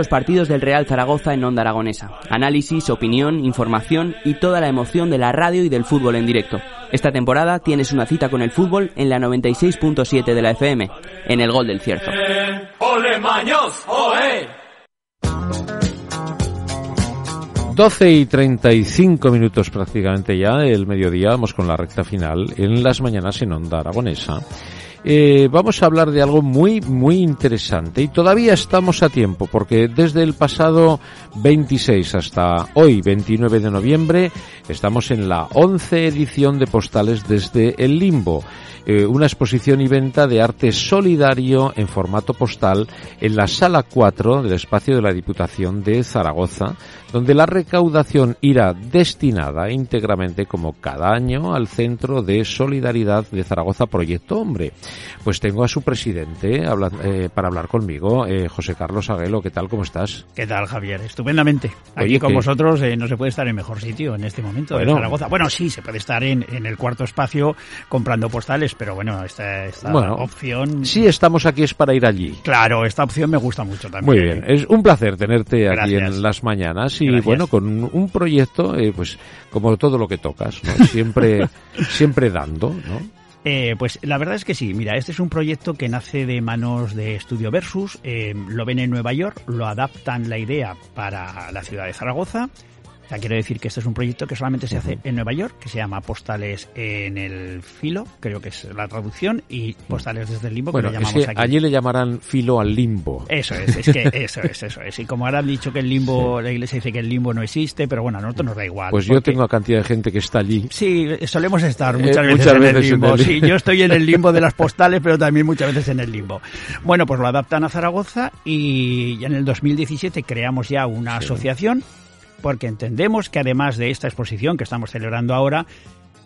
Los partidos del Real Zaragoza en Onda Aragonesa. Análisis, opinión, información y toda la emoción de la radio y del fútbol en directo. Esta temporada tienes una cita con el fútbol en la 96.7 de la FM, en el Gol del Cierzo. ¡Ole Maños! ¡Ole! 12 y 35 minutos prácticamente ya, el mediodía, vamos con la recta final en las mañanas en Onda Aragonesa. Eh, vamos a hablar de algo muy, muy interesante y todavía estamos a tiempo porque desde el pasado 26 hasta hoy, 29 de noviembre, estamos en la 11 edición de Postales desde el Limbo. Eh, una exposición y venta de arte solidario en formato postal en la sala 4 del espacio de la Diputación de Zaragoza, donde la recaudación irá destinada íntegramente, como cada año, al Centro de Solidaridad de Zaragoza Proyecto Hombre. Pues tengo a su presidente eh, para hablar conmigo, eh, José Carlos Aguelo. ¿Qué tal? ¿Cómo estás? ¿Qué tal, Javier? Estupendamente. Aquí con vosotros no se puede estar en mejor sitio en este momento en Zaragoza. Bueno, sí, se puede estar en, en el cuarto espacio comprando postales, pero bueno, esta, esta opción... Sí, estamos aquí es para ir allí. Claro, esta opción me gusta mucho también. Muy bien, es un placer tenerte aquí en las mañanas y bueno, con un proyecto, eh, pues como todo lo que tocas, siempre, siempre dando, ¿no? Eh, pues la verdad es que sí. Mira, este es un proyecto que nace de manos de Estudio Versus. Eh, lo ven en Nueva York, lo adaptan la idea para la ciudad de Zaragoza sea, quiero decir que este es un proyecto que solamente se hace en Nueva York, que se llama Postales en el Filo, creo que es la traducción, y Postales desde el Limbo, que le llamamos aquí. Allí le llamarán Filo al Limbo. Eso es, es que eso es, eso es. Y como ahora han dicho que el Limbo, la iglesia dice que el Limbo no existe, pero bueno, a nosotros nos da igual. Pues yo tengo a cantidad de gente que está allí. Sí, solemos estar muchas, eh, veces, en, el limbo. Sí, yo estoy en el Limbo de las postales, pero también muchas veces en el Limbo. Bueno, pues lo adaptan a Zaragoza y en el 2017 creamos ya una asociación porque entendemos que además de esta exposición que estamos celebrando ahora,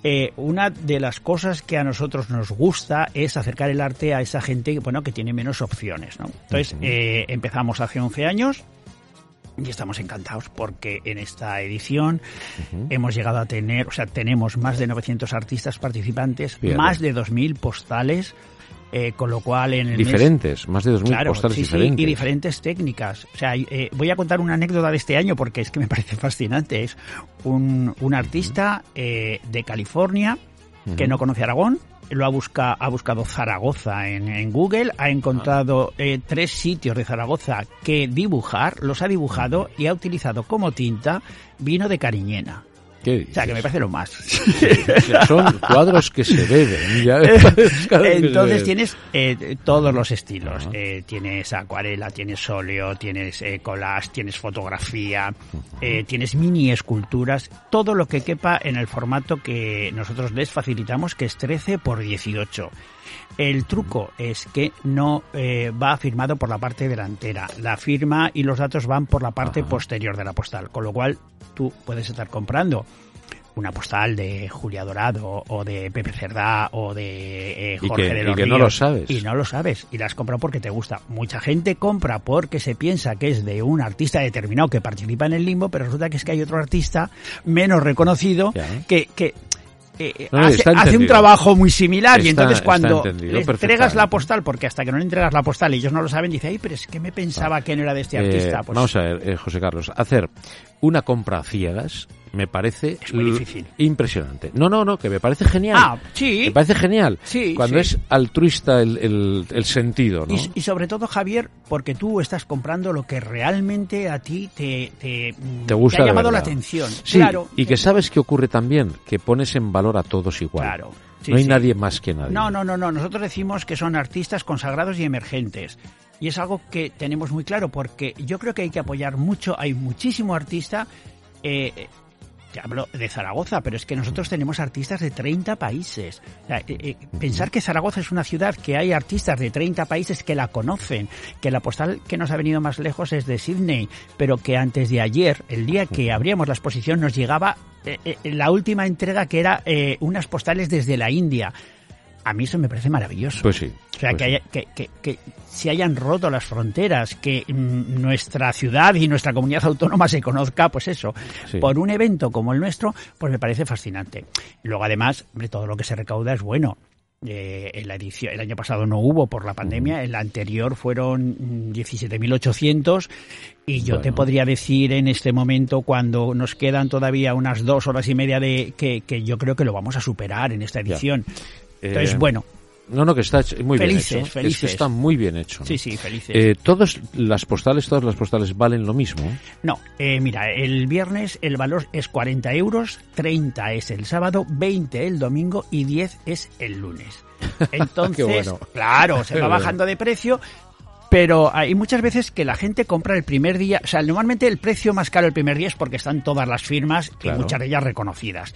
eh, una de las cosas que a nosotros nos gusta es acercar el arte a esa gente bueno, que tiene menos opciones. ¿no? Entonces, eh, empezamos hace 11 años y estamos encantados porque en esta edición hemos llegado a tener, o sea, tenemos más de 900 artistas participantes, más de 2.000 postales, eh, con lo cual en el Diferentes, más de 2.000 postales diferentes. y diferentes técnicas. O sea, eh, voy a contar una anécdota de este año porque es que me parece fascinante. Es un, un artista eh, de California que no conoce Aragón, lo ha, busca, ha buscado Zaragoza en, en Google, ha encontrado tres sitios de Zaragoza que dibujar, los ha dibujado y ha utilizado como tinta vino de Cariñena. O sea, que me parece lo más. son cuadros que se beben. Entonces tienes eh, todos los estilos. Eh, tienes acuarela, tienes óleo, tienes eh, collage, tienes fotografía, eh, tienes mini esculturas, todo lo que quepa en el formato que nosotros les facilitamos, que es 13 por 18. El truco es que no va firmado por la parte delantera. La firma y los datos van por la parte posterior de la postal, con lo cual tú puedes estar comprando una postal de Julia Dorado o de Pepe Cerdá o de eh, Jorge de los y que no lo sabes. Y no lo sabes. Y la has comprado porque te gusta. Mucha gente compra porque se piensa que es de un artista determinado que participa en el limbo, pero resulta que es que hay otro artista menos reconocido que, que eh, hace, un trabajo muy similar y entonces cuando le entregas la postal, porque hasta que no le entregas la postal y ellos no lo saben, dice, ay, pero es que me pensaba que no era de este eh, artista. Pues vamos a ver, José Carlos, hacer una compra a ciegas me parece impresionante. No, no, no, que me parece genial. Ah, sí. Me parece genial. Sí, Cuando es altruista el, el, sentido, ¿no? Y, sobre todo, Javier, porque tú estás comprando lo que realmente a ti te, te, ¿Te, gusta ha llamado la atención. Sí, claro. y que sabes que ocurre también, que pones en valor a todos igual. Claro. no hay nadie más que nadie. No, no, no, no. Nosotros decimos que son artistas consagrados y emergentes. Y es algo que tenemos muy claro porque yo creo que hay que apoyar mucho. Hay muchísimo artista eh, hablo de Zaragoza, pero es que nosotros tenemos artistas de 30 países. Eh, eh, pensar que Zaragoza es una ciudad que hay artistas de 30 países que la conocen, que la postal que nos ha venido más lejos es de Sydney, pero que antes de ayer, el día que abríamos la exposición, nos llegaba eh, la última entrega que era unas postales desde la India a mí eso me parece maravilloso. Pues sí. O sea, pues que, que, que, se hayan roto las fronteras, que mm, nuestra ciudad y nuestra comunidad autónoma se conozca, pues eso, por un evento como el nuestro, pues me parece fascinante. Luego además, hombre, todo lo que se recauda es bueno. Eh, en la edición, el año pasado no hubo por la pandemia, el anterior fueron 17.800 y yo te podría decir en este momento, cuando nos quedan todavía unas dos horas y media de que, yo creo que lo vamos a superar en esta edición. Entonces, eh, bueno, no, no, que está muy bien hecho. Felices. que está muy bien hecho. Sí, sí, felices. Eh, ¿Todas las postales, todas las postales valen lo mismo? No, eh, mira, el viernes el valor es 40 euros, 30 es el sábado, 20 el domingo y 10 es el lunes. Entonces, claro, se va bajando de precio, pero hay muchas veces que la gente compra el primer día, o sea, normalmente el precio más caro el primer día es porque están todas las firmas y muchas de ellas reconocidas.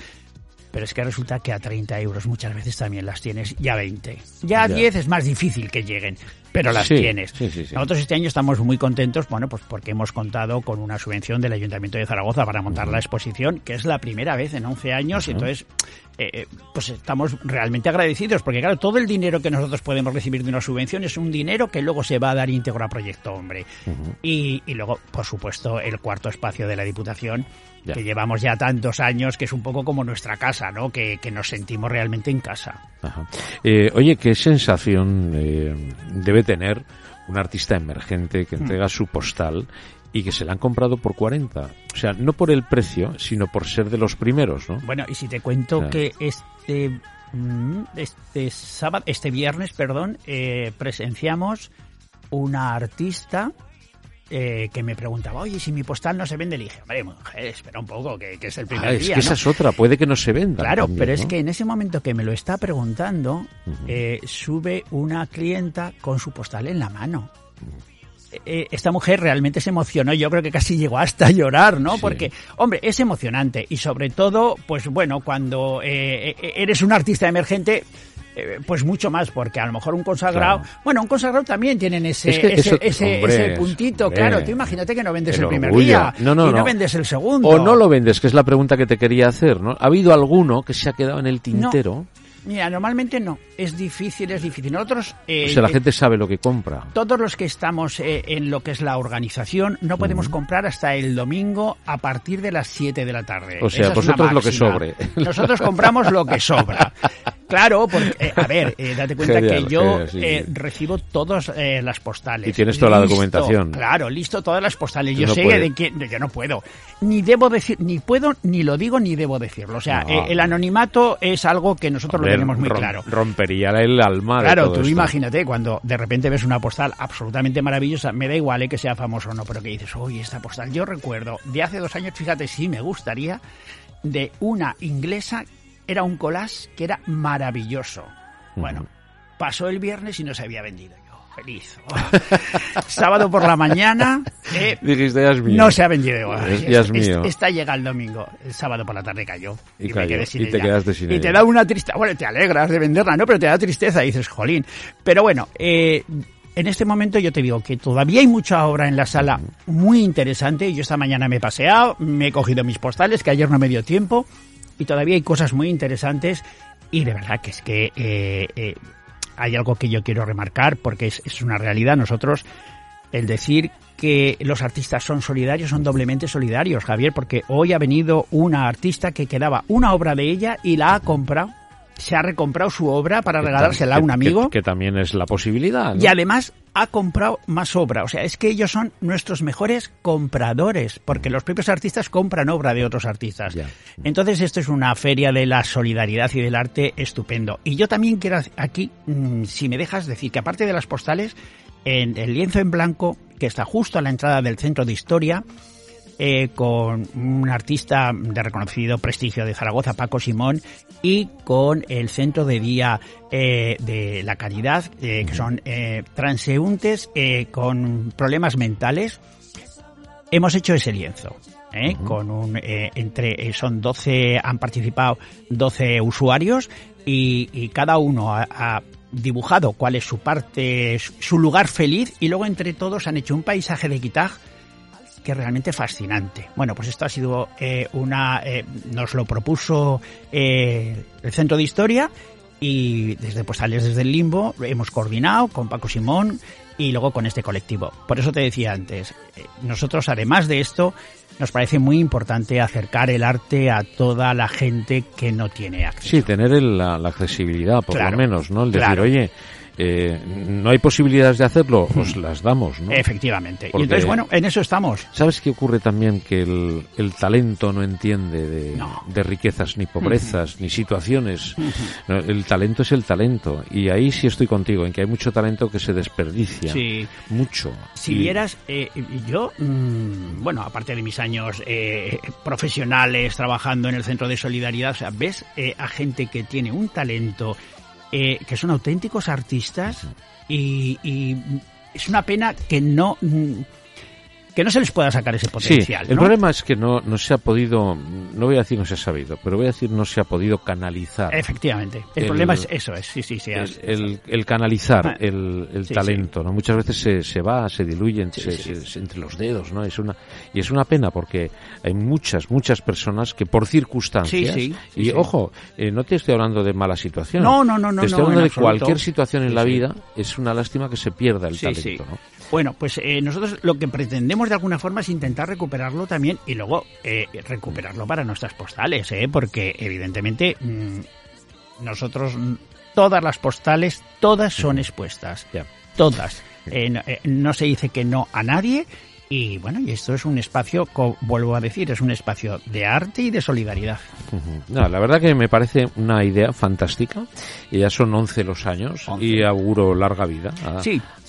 Pero es que resulta que a 30 euros muchas veces también las tienes ya 20. Ya a 10 es más difícil que lleguen, pero las tienes. Nosotros este año estamos muy contentos, bueno, pues porque hemos contado con una subvención del Ayuntamiento de Zaragoza para montar la exposición, que es la primera vez en 11 años, y entonces eh, eh, pues estamos realmente agradecidos, porque claro, todo el dinero que nosotros podemos recibir de una subvención es un dinero que luego se va a dar íntegro a Proyecto Hombre. y, y luego, por supuesto, el cuarto espacio de la Diputación, que llevamos ya tantos años, que es un poco como nuestra casa, ¿no? Que, nos sentimos realmente en casa. Eh, oye, ¿qué sensación eh, debe tener un artista emergente que entrega su postal y que se la han comprado por 40? O sea, no por el precio, sino por ser de los primeros, ¿no? Bueno, y si te cuento que este mm, este sábado, este viernes, perdón, eh, presenciamos una artista eh, que me preguntaba, oye, si mi postal no se vende, le dije, hombre, mujer, espera un poco, que, es el ah, primer día. Es que esa es otra, puede que no se venda. Claro, pero es que en ese momento que me lo está preguntando, eh, sube una clienta con su postal en la mano. Eh, esta mujer realmente se emocionó, yo creo que casi llegó hasta llorar, ¿no? Porque, hombre, es emocionante y sobre todo, pues bueno, cuando eres un artista emergente, eh, pues mucho más, porque a lo mejor un consagrado, bueno, un consagrado también tienen ese, ese, ese, puntito, claro, tú imagínate que no vendes el, primer día no, no, y no, vendes el segundo. O no lo vendes, que es la pregunta que te quería hacer, ¿no? ¿Ha habido alguno que se ha quedado en el tintero? Mira, normalmente no. Es difícil, es difícil. Nosotros... Eh, o sea, la gente sabe lo que compra. Todos los que estamos eh, en lo que es la organización no podemos comprar hasta el domingo a partir de las 7 de la tarde. O sea, vosotros lo que sobre. Nosotros compramos lo que sobra. Claro, porque, eh, a ver, eh, date cuenta que yo eh, recibo todas las postales. Y tienes toda la documentación. Claro, listo todas las postales. Yo sé de que yo no puedo. Ni debo decir, ni puedo, ni lo digo, ni debo decirlo. O sea, el anonimato es algo que nosotros lo tenemos muy claro. Rompería el alma. Claro, tú imagínate cuando de repente ves una postal absolutamente maravillosa, me da igual que sea famoso o no, pero que dices, oye, esta postal, yo recuerdo de hace dos años, fíjate, sí me gustaría, de una inglesa era un collage que era maravilloso. Bueno, pasó el viernes y no se había vendido. Yo, feliz. Sábado por la mañana. Eh, Dijiste, ya es mío. No se ha vendido. ya es mío. Esta llega el domingo. El sábado por la tarde cayó. Y, Me quedé sin y te quedaste sin Y te da una tristeza. Bueno, te alegras de venderla, ¿no? Pero te da tristeza. Y dices, jolín. Pero bueno, eh, en este momento yo te digo que todavía hay mucha obra en la sala muy interesante. Yo esta mañana me he paseado, me he cogido mis postales, que ayer no me dio tiempo y todavía hay cosas muy interesantes y de verdad que es que eh, eh, hay algo que yo quiero remarcar porque es, es una realidad. Nosotros, el decir que los artistas son solidarios, son doblemente solidarios, Javier, porque hoy ha venido una artista que quedaba una obra de ella y la ha comprado se ha recomprado su obra para regalársela a un amigo. Que, también es la posibilidad. Y además ha comprado más obra. O sea, es que ellos son nuestros mejores compradores, porque los propios artistas compran obra de otros artistas. Entonces, esto es una feria de la solidaridad y del arte estupendo. Y yo también quiero aquí, mm, si me dejas decir que aparte de las postales, en el lienzo en blanco, que está justo a la entrada del centro de historia, eh, con un artista de reconocido prestigio de Zaragoza, Paco Simón, y con el Centro de Día eh, de la Caridad, eh, que son transeúntes con problemas mentales. Hemos hecho ese lienzo. con un entre son 12 han participado 12 usuarios y, cada uno ha, dibujado cuál es su parte su lugar feliz y luego entre todos han hecho un paisaje de Quitaj que realmente fascinante. Bueno, pues esto ha sido eh, una, eh, nos lo propuso eh, el Centro de Historia y desde Postales desde el Limbo hemos coordinado con Paco Simón y luego con este colectivo. Por eso te decía antes, nosotros además de esto nos parece muy importante acercar el arte a toda la gente que no tiene acceso. Sí, tener la, accesibilidad, por lo menos, ¿no? El decir, oye, eh, no hay posibilidades de hacerlo, os las damos, ¿no? Efectivamente. y entonces, bueno, en eso estamos. ¿Sabes qué ocurre también? Que el, talento no entiende de, riquezas ni pobrezas, ni situaciones. el talento es el talento. Y ahí sí estoy contigo, en que hay mucho talento que se desperdicia. Sí. Mucho. Si vieras, eh, yo, mm, bueno, aparte de mis años eh, profesionales trabajando en el Centro de Solidaridad, o sea, ves a gente que tiene un talento eh, que son auténticos artistas y, y, es una pena que no que no se les pueda sacar ese potencial. Sí, el problema es que no, no se ha podido, no voy a decir no se ha sabido, pero voy a decir no se ha podido canalizar. Efectivamente, el, problema es eso, es, sí, sí, sí. El, el, canalizar ah, el, talento, ¿no? Muchas veces se, se va, se diluye entre, los dedos, ¿no? Es una, y es una pena porque hay muchas, muchas personas que por circunstancias, y ojo, eh, no te estoy hablando de mala situación. No, no, no, no. Te estoy hablando de cualquier situación en la vida, es una lástima que se pierda el talento, ¿no? Bueno, pues eh, nosotros lo que pretendemos de alguna forma es intentar recuperarlo también y luego eh, recuperarlo para nuestras postales, ¿eh? porque evidentemente mm, nosotros, todas las postales, todas son expuestas. Todas. no se dice que no a nadie y bueno, y esto es un espacio, vuelvo a decir, es un espacio de arte y de solidaridad. la verdad que me parece una idea fantástica. Y ya son 11 los años y auguro larga vida a,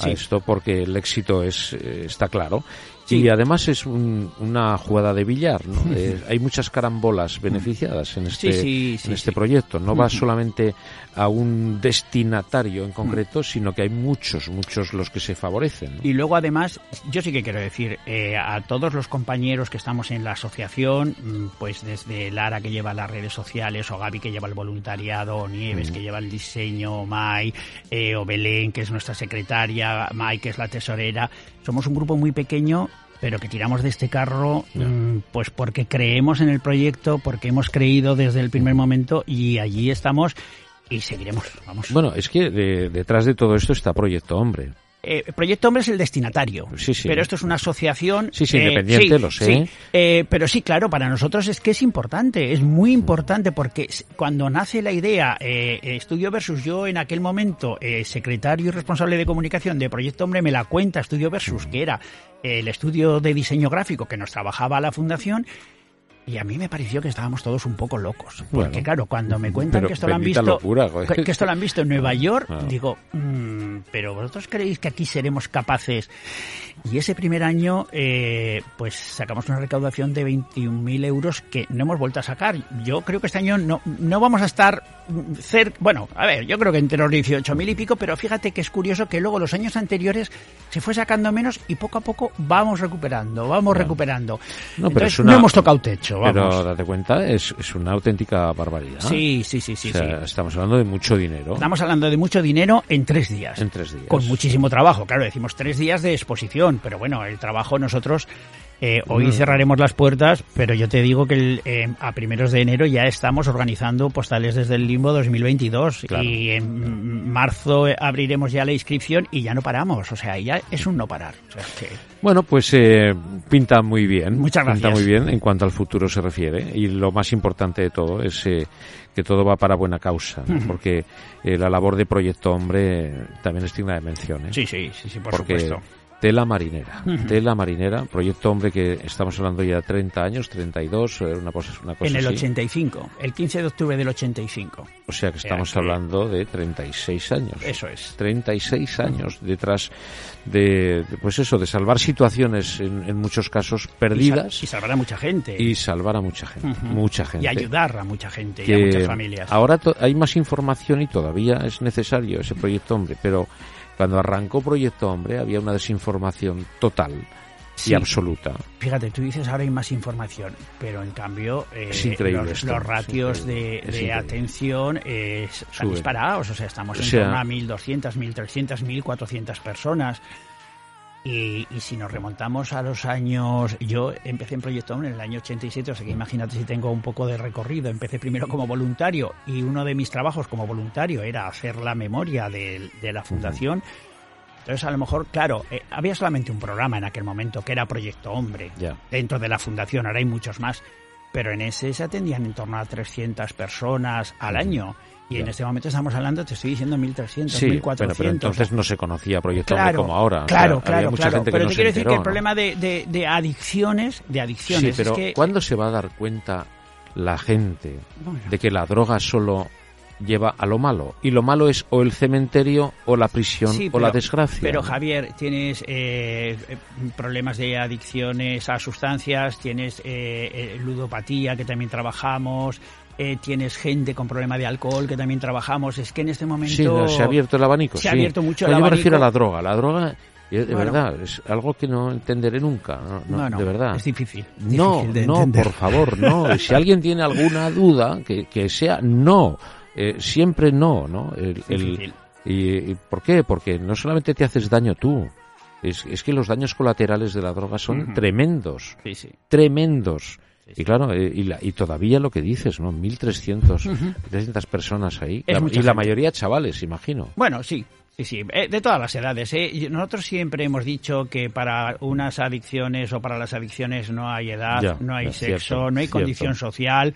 esto porque el éxito es eh, está claro. Y además es una jugada de billar, ¿no? Eh, hay muchas carambolas beneficiadas en este, en este proyecto. No va solamente a un destinatario en concreto, sino que hay muchos, muchos los que se favorecen. Y luego además, yo sí que quiero decir, eh, a todos los compañeros que estamos en la asociación, mm, pues desde Lara que lleva las redes sociales, o Gaby que lleva el voluntariado, o Nieves que lleva el diseño, Mai, eh, o Belén que es nuestra secretaria, Mai que es la tesorera, somos un grupo muy pequeño pero que tiramos de este carro mm, pues porque creemos en el proyecto, porque hemos creído desde el primer momento y allí estamos y seguiremos. Vamos. Bueno, es que detrás de todo esto está Proyecto Hombre. Eh, Proyecto Hombre es el destinatario, sí, sí. pero esto es una asociación... Sí, sí, eh, independiente, lo sé. Eh, pero sí, claro, para nosotros es que es importante, es muy importante porque cuando nace la idea, Estudio Versus, yo en aquel momento, secretario y responsable de comunicación de Proyecto Hombre, me la cuenta Estudio Versus, que era el estudio de diseño gráfico que nos trabajaba la fundación, y a mí me pareció que estábamos todos un poco locos. Porque claro, cuando me cuentan que esto lo han visto que, esto lo han visto en Nueva York, ah. digo, mm, pero vosotros creéis que aquí seremos capaces. Y ese primer año, eh, pues sacamos una recaudación de 21.000 euros que no hemos vuelto a sacar. Yo creo que este año no, no vamos a estar cerca, bueno, a ver, yo creo que entre los 18.000 y pico, pero fíjate que es curioso que luego los años anteriores se fue sacando menos y poco a poco vamos recuperando, vamos recuperando. No, pero no hemos tocado techo. Pero date cuenta, es, es una auténtica barbaridad. Sí, sí, sí, sí, Estamos hablando de mucho dinero. Estamos hablando de mucho dinero en tres días. En tres días. Con muchísimo trabajo. Claro, decimos tres días de exposición, pero bueno, el trabajo nosotros eh, hoy mm. cerraremos las puertas, pero yo te digo que eh, a primeros de enero ya estamos organizando postales desde el Limbo 2022 y en marzo abriremos ya la inscripción y ya no paramos, o sea, ya es un no parar. Bueno, pues eh, pinta muy bien. Muchas gracias. Pinta muy bien en cuanto al futuro se refiere y lo más importante de todo es que todo va para buena causa, porque la labor de Proyecto Hombre también es digna de mención. Sí, sí, sí, sí por supuesto Tela Marinera. Tela Marinera, proyecto hombre que estamos hablando ya de 30 años, 32, eh, una cosa, una cosa En el 85, el 15 de octubre del 85. O sea que estamos hablando de 36 años. Eso es. 36 años detrás de, pues eso, de salvar situaciones en, muchos casos perdidas. Y, salvar a mucha gente. Y salvar a mucha gente, mucha gente. Y ayudar a mucha gente y a muchas familias. Ahora hay más información y todavía es necesario ese proyecto hombre, pero cuando arrancó Proyecto Hombre había una desinformación total y absoluta. Fíjate, tú dices ahora hay más información, pero en cambio eh, los, ratios de, atención están disparados. O sea, estamos en torno a 1.200, 1.300, 1.400 personas. Y, si nos remontamos a los años, yo empecé en Proyecto Hombre en el año 87, o sea que imagínate si tengo un poco de recorrido. Empecé primero como voluntario y uno de mis trabajos como voluntario era hacer la memoria de, la fundación. Entonces, a lo mejor, claro, eh, había solamente un programa en aquel momento que era Proyecto Hombre, dentro de la fundación, ahora hay muchos más, pero en ese se atendían en torno a 300 personas al año. Y en este momento estamos hablando, te estoy diciendo 1.300, sí, 1.400. Pero, entonces no se conocía Proyecto como ahora. Claro, claro, claro. pero te quiero decir que el problema de, de, adicciones, de adicciones. Sí, pero es que... ¿cuándo se va a dar cuenta la gente de que la droga solo lleva a lo malo. Y lo malo es o el cementerio o la prisión o la desgracia. Pero Javier, tienes eh, problemas de adicciones a sustancias, tienes eh, eh, ludopatía que también trabajamos. Tienes gente con problema de alcohol que también trabajamos. Es que en este momento. Sí, se ha abierto el abanico. Se ha abierto mucho el abanico. Yo me refiero a la droga. La droga de verdad, es algo que no entenderé nunca. No, de verdad. Es difícil. no, no, por favor, no. Si alguien tiene alguna duda, que, que sea no. Eh, siempre no, ¿no? El, y, por qué? Porque no solamente te haces daño tú, es, es que los daños colaterales de la droga son tremendos. Tremendos. Y claro, eh, y, y, todavía lo que dices, ¿no? 1.300 trescientas personas ahí. y la mayoría chavales, imagino. Bueno, sí, Sí, sí, eh, de todas las edades. ¿eh? Nosotros siempre hemos dicho que para unas adicciones o para las adicciones no hay edad, no hay sexo, no hay condición social,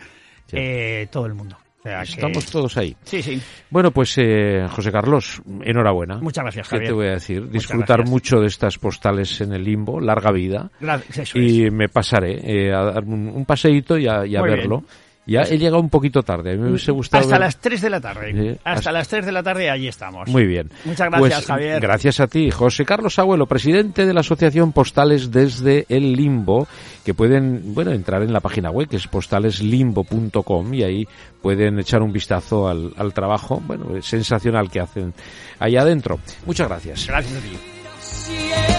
eh, todo el mundo. Estamos todos ahí. Sí, sí. Bueno, pues eh, José Carlos, enhorabuena. Muchas gracias, Javier. ¿Qué te voy a decir? Disfrutar mucho de estas postales en el limbo, larga vida. Gracias, y me pasaré a dar un, paseíto y a, verlo. Ya he llegado un poquito tarde. A mí me hubiese gustado hasta las 3 de la tarde. hasta, las 3 de la tarde allí estamos. Muy bien. Muchas gracias, pues, Javier. Gracias a ti, José Carlos Abuelo, presidente de la Asociación Postales desde el Limbo, que pueden, bueno, entrar en la página web que es postaleslimbo.com y ahí pueden echar un vistazo al, al trabajo, bueno, sensacional que hacen allá adentro. Muchas gracias. Gracias a ti.